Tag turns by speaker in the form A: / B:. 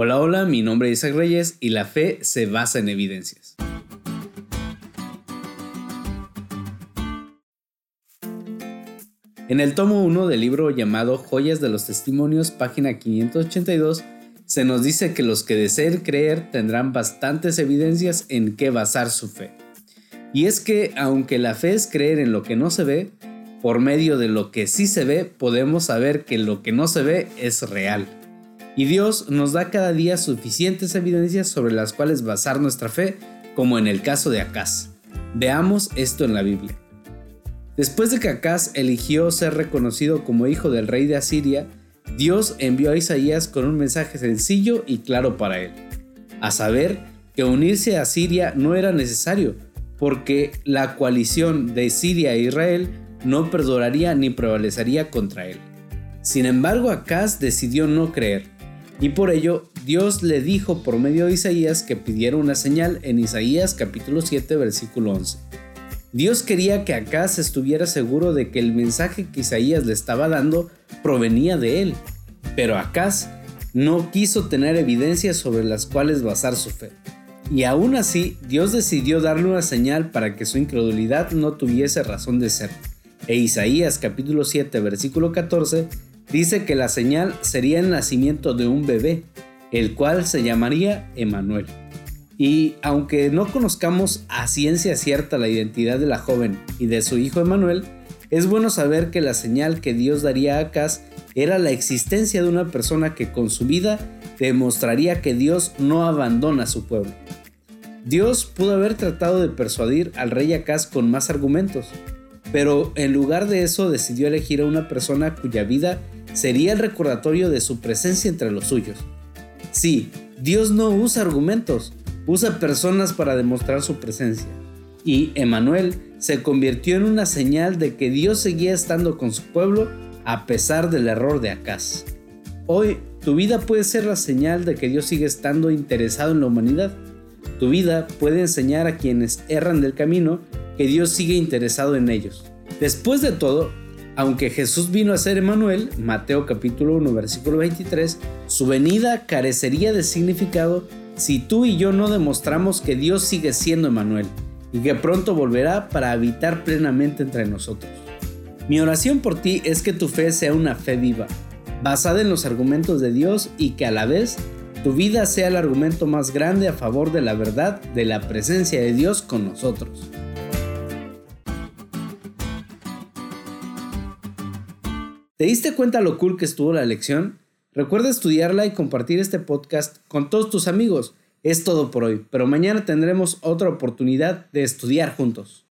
A: Hola, hola, mi nombre es Isaac Reyes y la fe se basa en evidencias. En el tomo 1 del libro llamado Joyas de los Testimonios, página 582, se nos dice que los que deseen creer tendrán bastantes evidencias en qué basar su fe. Y es que aunque la fe es creer en lo que no se ve, por medio de lo que sí se ve podemos saber que lo que no se ve es real. Y Dios nos da cada día suficientes evidencias sobre las cuales basar nuestra fe, como en el caso de Acaz. Veamos esto en la Biblia. Después de que Acaz eligió ser reconocido como hijo del rey de Asiria, Dios envió a Isaías con un mensaje sencillo y claro para él, a saber que unirse a Siria no era necesario, porque la coalición de Siria e Israel no perduraría ni prevalecería contra él. Sin embargo, Acaz decidió no creer, y por ello Dios le dijo por medio de Isaías que pidiera una señal en Isaías capítulo 7 versículo 11. Dios quería que Acaz estuviera seguro de que el mensaje que Isaías le estaba dando provenía de él, pero Acaz no quiso tener evidencias sobre las cuales basar su fe. Y aún así, Dios decidió darle una señal para que su incredulidad no tuviese razón de ser. E Isaías capítulo 7 versículo 14 dice que la señal sería el nacimiento de un bebé, el cual se llamaría Emanuel. Y aunque no conozcamos a ciencia cierta la identidad de la joven y de su hijo Emanuel, es bueno saber que la señal que Dios daría a Acaz era la existencia de una persona que con su vida demostraría que Dios no abandona a su pueblo. Dios pudo haber tratado de persuadir al rey Acaz con más argumentos, pero en lugar de eso decidió elegir a una persona cuya vida sería el recordatorio de su presencia entre los suyos. Sí, Dios no usa argumentos, usa personas para demostrar su presencia. Y Emanuel se convirtió en una señal de que Dios seguía estando con su pueblo a pesar del error de Acaz. Hoy, tu vida puede ser la señal de que Dios sigue estando interesado en la humanidad. Tu vida puede enseñar a quienes erran del camino que Dios sigue interesado en ellos. Después de todo, aunque Jesús vino a ser Emanuel, Mateo capítulo 1 versículo 23, su venida carecería de significado si tú y yo no demostramos que Dios sigue siendo Emanuel y que pronto volverá para habitar plenamente entre nosotros. Mi oración por ti es que tu fe sea una fe viva, basada en los argumentos de Dios y que a la vez tu vida sea el argumento más grande a favor de la verdad de la presencia de Dios con nosotros. ¿Te diste cuenta lo cool que estuvo la lección? Recuerda estudiarla y compartir este podcast con todos tus amigos. Es todo por hoy, pero mañana tendremos otra oportunidad de estudiar juntos.